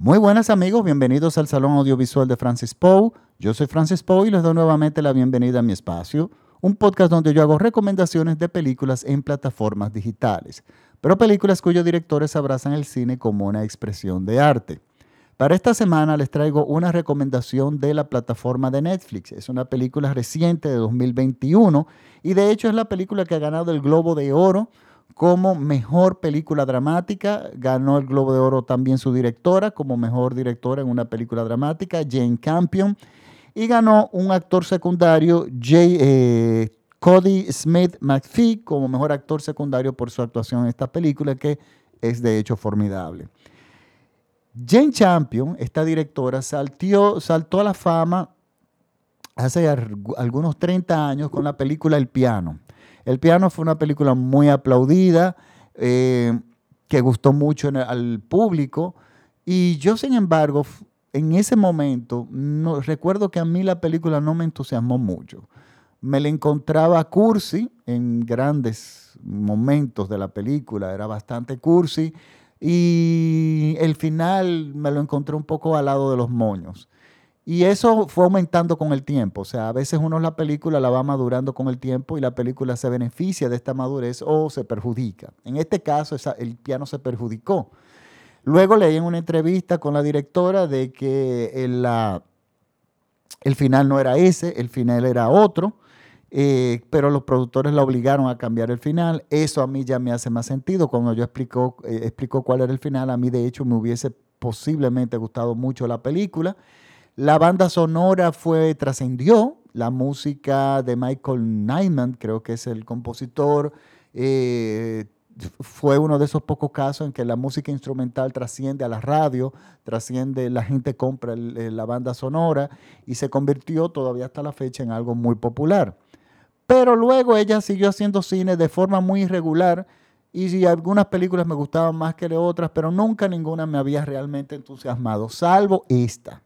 Muy buenas amigos, bienvenidos al Salón Audiovisual de Francis Poe. Yo soy Francis Poe y les doy nuevamente la bienvenida a mi espacio, un podcast donde yo hago recomendaciones de películas en plataformas digitales, pero películas cuyos directores abrazan el cine como una expresión de arte. Para esta semana les traigo una recomendación de la plataforma de Netflix. Es una película reciente de 2021 y de hecho es la película que ha ganado el Globo de Oro como mejor película dramática. Ganó el Globo de Oro también su directora como mejor directora en una película dramática, Jane Campion. Y ganó un actor secundario, Jay, eh, Cody Smith McPhee, como mejor actor secundario por su actuación en esta película, que es de hecho formidable. Jane Champion, esta directora, saltó a la fama hace algunos 30 años con la película El Piano. El Piano fue una película muy aplaudida, eh, que gustó mucho al público. Y yo, sin embargo, en ese momento, no, recuerdo que a mí la película no me entusiasmó mucho. Me la encontraba cursi en grandes momentos de la película, era bastante cursi. Y el final me lo encontré un poco al lado de los moños. Y eso fue aumentando con el tiempo. O sea, a veces uno la película la va madurando con el tiempo y la película se beneficia de esta madurez o se perjudica. En este caso, el piano se perjudicó. Luego leí en una entrevista con la directora de que el, el final no era ese, el final era otro. Eh, pero los productores la obligaron a cambiar el final. Eso a mí ya me hace más sentido. Cuando yo explico, eh, explico cuál era el final, a mí de hecho me hubiese posiblemente gustado mucho la película. La banda sonora fue, trascendió, la música de Michael Nyman, creo que es el compositor, eh, fue uno de esos pocos casos en que la música instrumental trasciende a la radio, trasciende, la gente compra la banda sonora y se convirtió todavía hasta la fecha en algo muy popular. Pero luego ella siguió haciendo cine de forma muy irregular y algunas películas me gustaban más que otras, pero nunca ninguna me había realmente entusiasmado, salvo esta.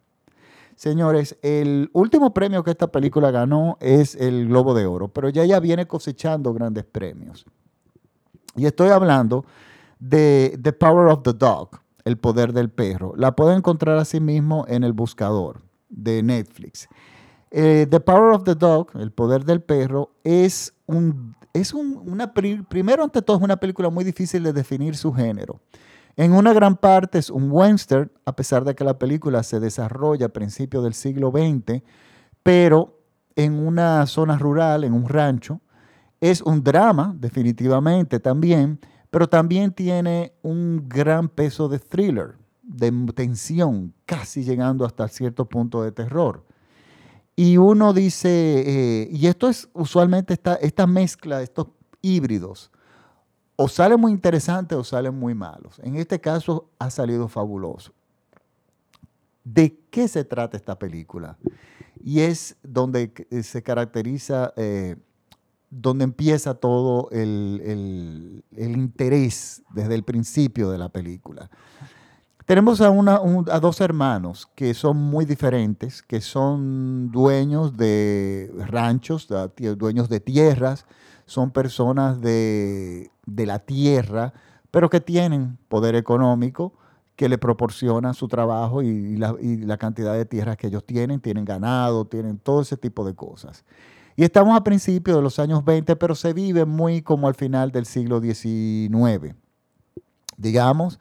Señores, el último premio que esta película ganó es el Globo de Oro, pero ya ella viene cosechando grandes premios. Y estoy hablando de The Power of the Dog, El Poder del Perro. La pueden encontrar así mismo en el buscador de Netflix. Eh, the Power of the Dog, El Poder del Perro, es un, es una, primero ante todo es una película muy difícil de definir su género. En una gran parte es un western, a pesar de que la película se desarrolla a principios del siglo XX, pero en una zona rural, en un rancho. Es un drama, definitivamente también, pero también tiene un gran peso de thriller, de tensión, casi llegando hasta cierto punto de terror. Y uno dice, eh, y esto es usualmente esta, esta mezcla, estos híbridos, o salen muy interesantes o salen muy malos. En este caso ha salido fabuloso. ¿De qué se trata esta película? Y es donde se caracteriza, eh, donde empieza todo el, interés desde el principio de la película. Tenemos a dos hermanos que son muy diferentes, que son dueños de ranchos, dueños de tierras, son personas de, la tierra, pero que tienen poder económico que le proporciona su trabajo y la, cantidad de tierras que ellos tienen, tienen ganado, tienen todo ese tipo de cosas. Y estamos a principios de los años 20, pero se vive muy como al final del siglo XIX. Digamos,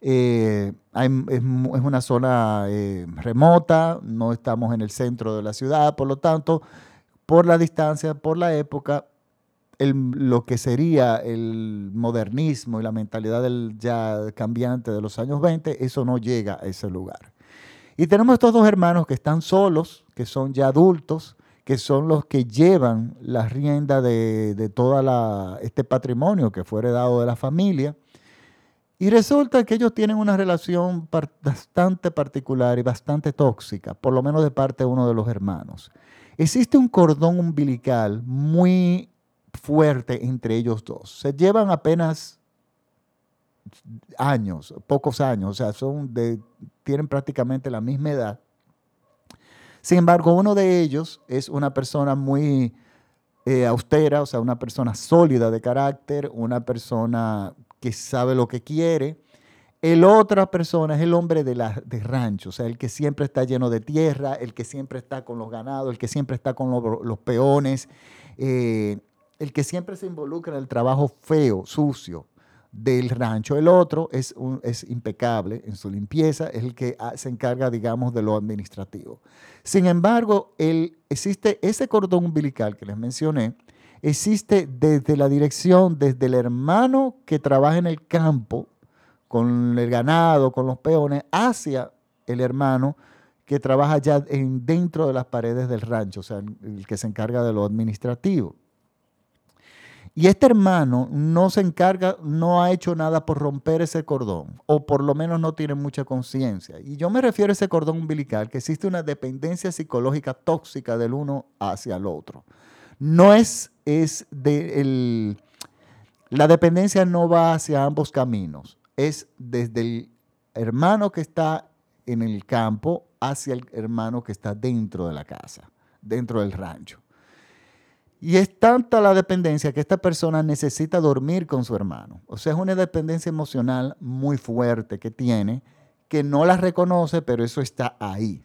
eh, es, una zona eh, remota, no estamos en el centro de la ciudad, por lo tanto, por la distancia, por la época, lo que sería el modernismo y la mentalidad del ya cambiante de los años 20, eso no llega a ese lugar. Y tenemos estos dos hermanos que están solos, que son ya adultos, que son los que llevan la rienda de, de todo este patrimonio que fue heredado de la familia y resulta que ellos tienen una relación bastante particular y bastante tóxica, por lo menos de parte de uno de los hermanos. Existe un cordón umbilical muy fuerte entre ellos dos. Se llevan apenas años, pocos años, o sea, son tienen prácticamente la misma edad. Sin embargo, uno de ellos es una persona muy eh, austera, o sea, una persona sólida de carácter, una persona que sabe lo que quiere. El otra persona es el hombre de, la, de rancho, o sea, el que siempre está lleno de tierra, el que siempre está con los ganados, el que siempre está con los, peones, eh, el que siempre se involucra en el trabajo feo, sucio del rancho. El otro es, impecable en su limpieza, es el que ah, se encarga, digamos, de lo administrativo. Sin embargo, el, existe ese cordón umbilical que les mencioné, existe desde la dirección, desde el hermano que trabaja en el campo, con el ganado, con los peones, hacia el hermano que trabaja ya en, dentro de las paredes del rancho, o sea, el que se encarga de lo administrativo. Y este hermano no se encarga, no ha hecho nada por romper ese cordón, o por lo menos no tiene mucha conciencia. Y yo me refiero a ese cordón umbilical, que existe una dependencia psicológica tóxica del uno hacia el otro. No es, es de el, la dependencia no va hacia ambos caminos, es desde el hermano que está en el campo hacia el hermano que está dentro de la casa, dentro del rancho. Y es tanta la dependencia que esta persona necesita dormir con su hermano. O sea, es una dependencia emocional muy fuerte que tiene, que no la reconoce, pero eso está ahí.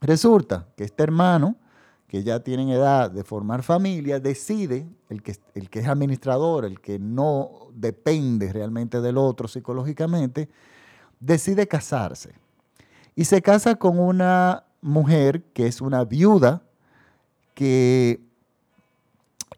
Resulta que este hermano, que ya tiene edad de formar familia, decide, el que, el que es administrador, el que no depende realmente del otro psicológicamente, decide casarse. Y se casa con una mujer que es una viuda, que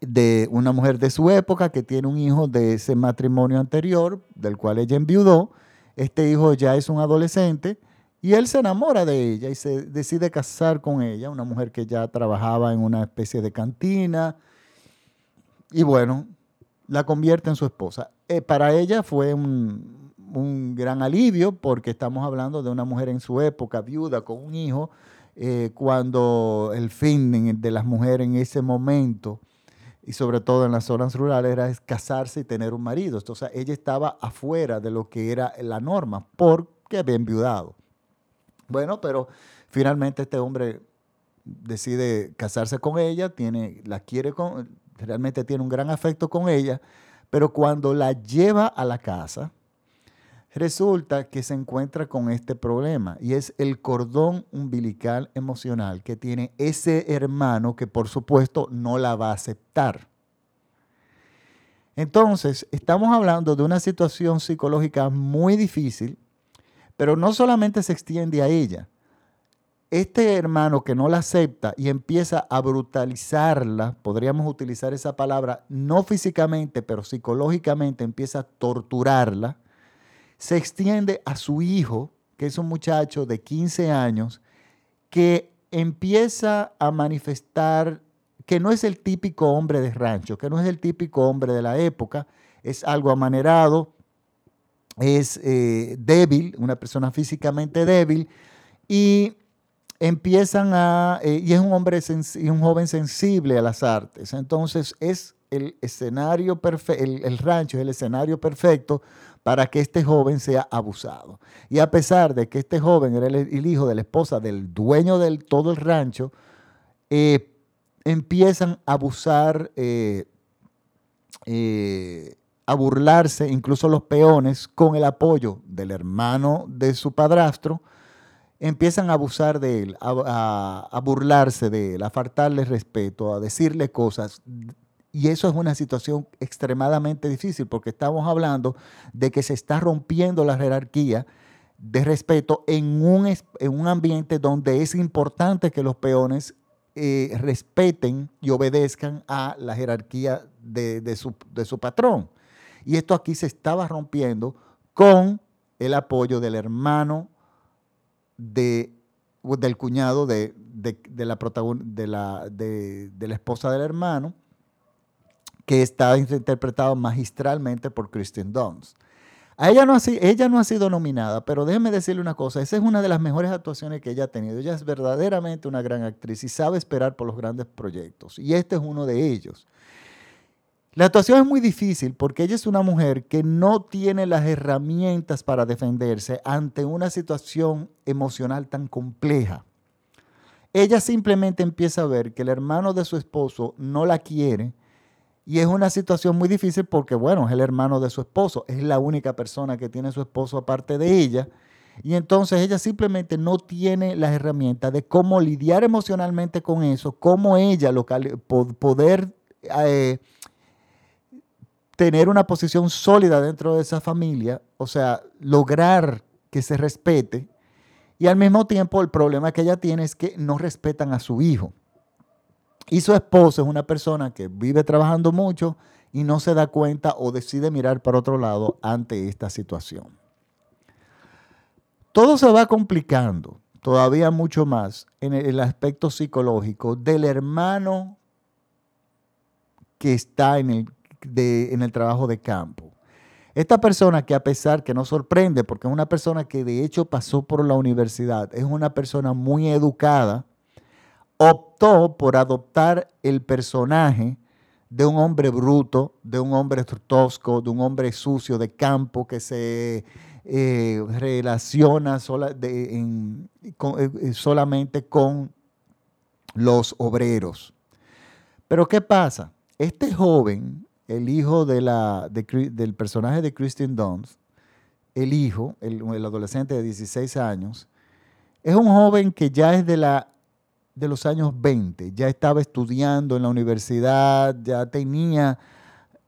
de una mujer de su época que tiene un hijo de ese matrimonio anterior, del cual ella enviudó. Este hijo ya es un adolescente y él se enamora de ella y se decide casar con ella, una mujer que ya trabajaba en una especie de cantina. Y bueno, la convierte en su esposa. Eh, para ella fue un, un, gran alivio porque estamos hablando de una mujer en su época, viuda, con un hijo, eh, cuando el fin de las mujeres en ese momento y sobre todo en las zonas rurales, era casarse y tener un marido. Entonces ella estaba afuera de lo que era la norma porque había enviudado. Bueno, pero finalmente este hombre decide casarse con ella, tiene, la quiere con, realmente tiene un gran afecto con ella, pero cuando la lleva a la casa, Resulta que se encuentra con este problema y es el cordón umbilical emocional que tiene ese hermano que por supuesto no la va a aceptar. Entonces, estamos hablando de una situación psicológica muy difícil, pero no solamente se extiende a ella. Este hermano que no la acepta y empieza a brutalizarla, podríamos utilizar esa palabra, no físicamente, pero psicológicamente empieza a torturarla, se extiende a su hijo, que es un muchacho de 15 años, que empieza a manifestar que no es el típico hombre de rancho, que no es el típico hombre de la época, es algo amanerado, es eh, débil, una persona físicamente débil, y empiezan a, eh, y es un hombre, un joven sensible a las artes. Entonces es el escenario perfecto, el rancho es el escenario perfecto para que este joven sea abusado. Y a pesar de que este joven era el, hijo de la esposa del dueño de todo el rancho, eh, empiezan a abusar, eh, eh, a burlarse, incluso los peones, con el apoyo del hermano de su padrastro, empiezan a abusar de él, a, a burlarse de él, a faltarle respeto, a decirle cosas y eso es una situación extremadamente difícil porque estamos hablando de que se está rompiendo la jerarquía de respeto en un, en un ambiente donde es importante que los peones eh, respeten y obedezcan a la jerarquía de, su, patrón. Y esto aquí se estaba rompiendo con el apoyo del hermano de, del cuñado de, la, de, la, de la esposa del hermano que está interpretado magistralmente por Kristen Dunst. A ella, no ha, ella no ha sido nominada, pero déjeme decirle una cosa, esa es una de las mejores actuaciones que ella ha tenido. Ella es verdaderamente una gran actriz y sabe esperar por los grandes proyectos. Y este es uno de ellos. La actuación es muy difícil porque ella es una mujer que no tiene las herramientas para defenderse ante una situación emocional tan compleja. Ella simplemente empieza a ver que el hermano de su esposo no la quiere, Y es una situación muy difícil porque, bueno, es el hermano de su esposo, es la única persona que tiene su esposo aparte de ella. Y entonces ella simplemente no tiene las herramientas de cómo lidiar emocionalmente con eso, cómo ella local, poder eh, tener una posición sólida dentro de esa familia, o sea, lograr que se respete. Y al mismo tiempo el problema que ella tiene es que no respetan a su hijo. Y su esposo es una persona que vive trabajando mucho y no se da cuenta o decide mirar para otro lado ante esta situación. Todo se va complicando todavía mucho más en el aspecto psicológico del hermano que está en el, en el trabajo de campo. Esta persona que a pesar que nos sorprende, porque es una persona que de hecho pasó por la universidad, es una persona muy educada, optó por adoptar el personaje de un hombre bruto, de un hombre tosco, de un hombre sucio de campo que se eh, relaciona eh, eh, solamente con los obreros. Pero ¿qué pasa? Este joven, el hijo del personaje de Christian Dunst, el hijo, el adolescente de 16 años, es un joven que ya es de la de los años 20, ya estaba estudiando en la universidad, ya tenía,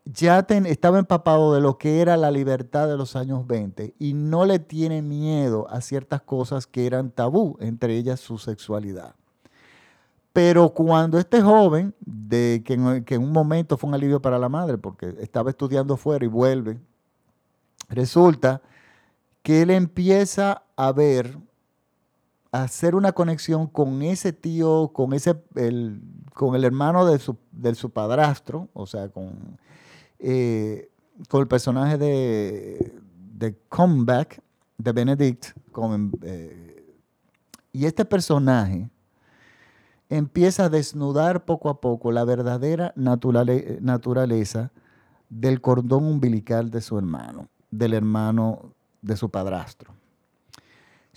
ya estaba empapado de lo que era la libertad de los años 20 y no le tiene miedo a ciertas cosas que eran tabú, entre ellas su sexualidad. Pero cuando este joven, de, que, en, que en un momento fue un alivio para la madre, porque estaba estudiando fuera y vuelve, resulta que él empieza a ver hacer una conexión con ese tío, con, ese, el, con el hermano de su, su padrastro, o sea, con, eh, con el personaje de, de Comeback, de Benedict. Eh, y este personaje empieza a desnudar poco a poco la verdadera naturaleza del cordón umbilical de su hermano, del hermano de su padrastro.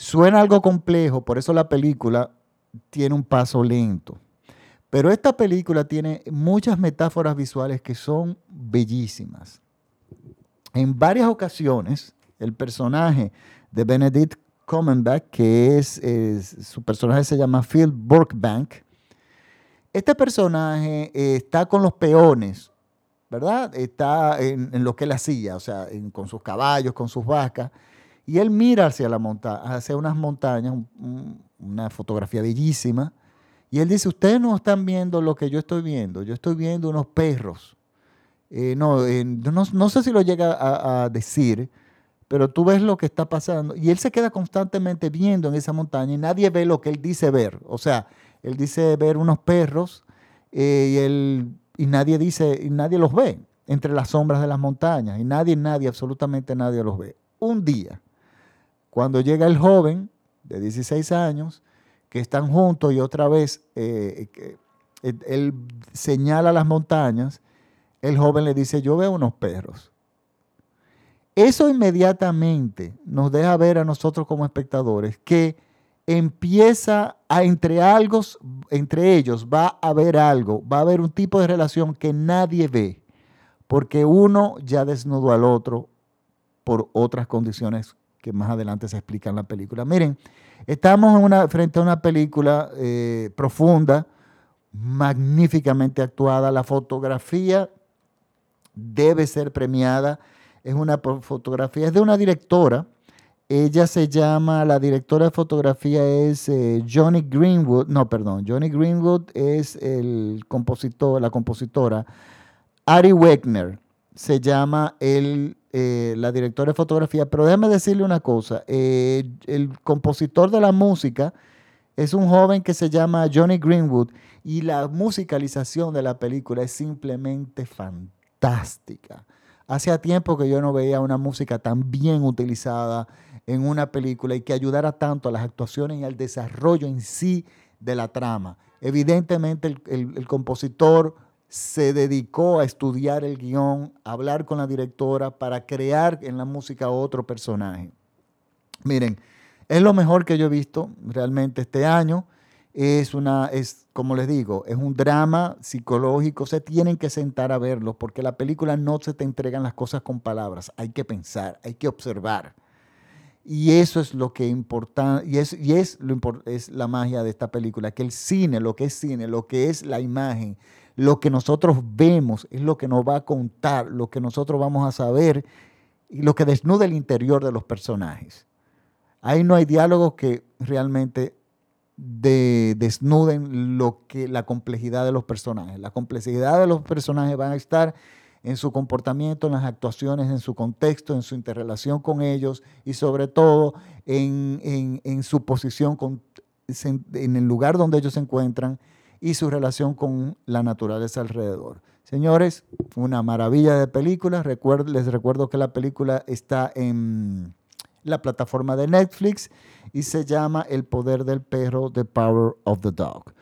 Suena algo complejo, por eso la película tiene un paso lento. Pero esta película tiene muchas metáforas visuales que son bellísimas. En varias ocasiones, el personaje de Benedict Cumberbatch, que es, su personaje se llama Phil Burkbank, este personaje eh, está con los peones, ¿verdad? Está en, lo que él hacía, o sea, con sus caballos, con sus vacas y él mira hacia, la hacia unas montañas, una fotografía bellísima, y él dice, ustedes no están viendo lo que yo estoy viendo, yo estoy viendo unos perros. Eh, no, no, sé si lo llega a, decir, pero tú ves lo que está pasando. Y él se queda constantemente viendo en esa montaña y nadie ve lo que él dice ver. O sea, él dice ver unos perros eh, y, y nadie dice, y nadie los ve entre las sombras de las montañas. Y nadie, nadie, absolutamente nadie los ve. Un día, cuando llega el joven de 16 años, que están juntos y otra vez eh, eh, él señala las montañas, el joven le dice, yo veo unos perros. Eso inmediatamente nos deja ver a nosotros como espectadores que empieza a entre algo, entre ellos va a haber algo, va a haber un tipo de relación que nadie ve, porque uno ya desnudó al otro por otras condiciones que más adelante se explica en la película. Miren, estamos frente a una película eh, profunda, magníficamente actuada. La fotografía debe ser premiada. Es una fotografía, es de una directora. Ella se llama, la directora de fotografía es eh, Johnny Greenwood. No, perdón, Johnny Greenwood es el compositor, la compositora. Ari Wegner se llama el eh, la directora de fotografía, pero déjame decirle una cosa, eh, el compositor de la música es un joven que se llama Johnny Greenwood y la musicalización de la película es simplemente fantástica. Hacía tiempo que yo no veía una música tan bien utilizada en una película y que ayudara tanto a las actuaciones y al desarrollo en sí de la trama. Evidentemente el, el compositor se dedicó a estudiar el guion, a hablar con la directora para crear en la música otro personaje. Miren, es lo mejor que yo he visto realmente este año es una, es, como les digo, es un drama psicológico, se tienen que sentar a verlo, porque la película no se te entregan las cosas con palabras, hay que pensar, hay que observar. Y eso es lo que importa, y, es, y es, lo, es la magia de esta película, que el cine, lo que es cine, lo que es la imagen, lo que nosotros vemos es lo que nos va a contar, lo que nosotros vamos a saber y lo que desnuda el interior de los personajes. Ahí no hay diálogos que realmente desnuden lo que, la complejidad de los personajes. La complejidad de los personajes van a estar en su comportamiento, en las actuaciones, en su contexto, en su interrelación con ellos y sobre todo en, su posición en el lugar donde ellos se encuentran y su relación con la naturaleza alrededor. Señores, una maravilla de película. les recuerdo que la película está en la plataforma de Netflix y se llama El poder del perro, The Power of the Dog.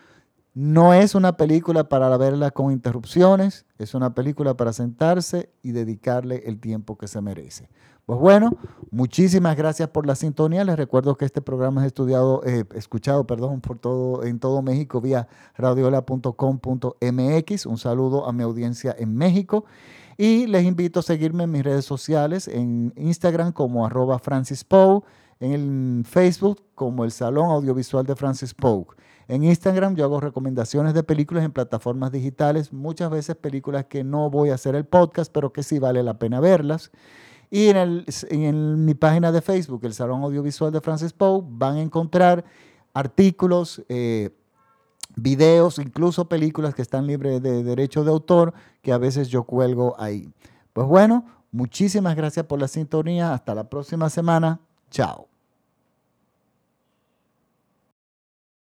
No es una película para verla con interrupciones, es una película para sentarse y dedicarle el tiempo que se merece. Pues bueno, muchísimas gracias por la sintonía. Les recuerdo que este programa es estudiado, eh, escuchado perdón, por todo, en todo México vía radiola.com.mx. Un saludo a mi audiencia en México. Y les invito a seguirme en mis redes sociales, en Instagram como arroba Francis en Facebook como el Salón Audiovisual de Francis Poe. En Instagram yo hago recomendaciones de películas en plataformas digitales, muchas veces películas que no voy a hacer el podcast, pero que sí vale la pena verlas. Y en, mi página de Facebook, el Salón Audiovisual de Francis Poe, van a encontrar artículos, eh, videos, incluso películas que están libres de derecho de autor, que a veces yo cuelgo ahí. Pues bueno, muchísimas gracias por la sintonía. Hasta la próxima semana. Chao.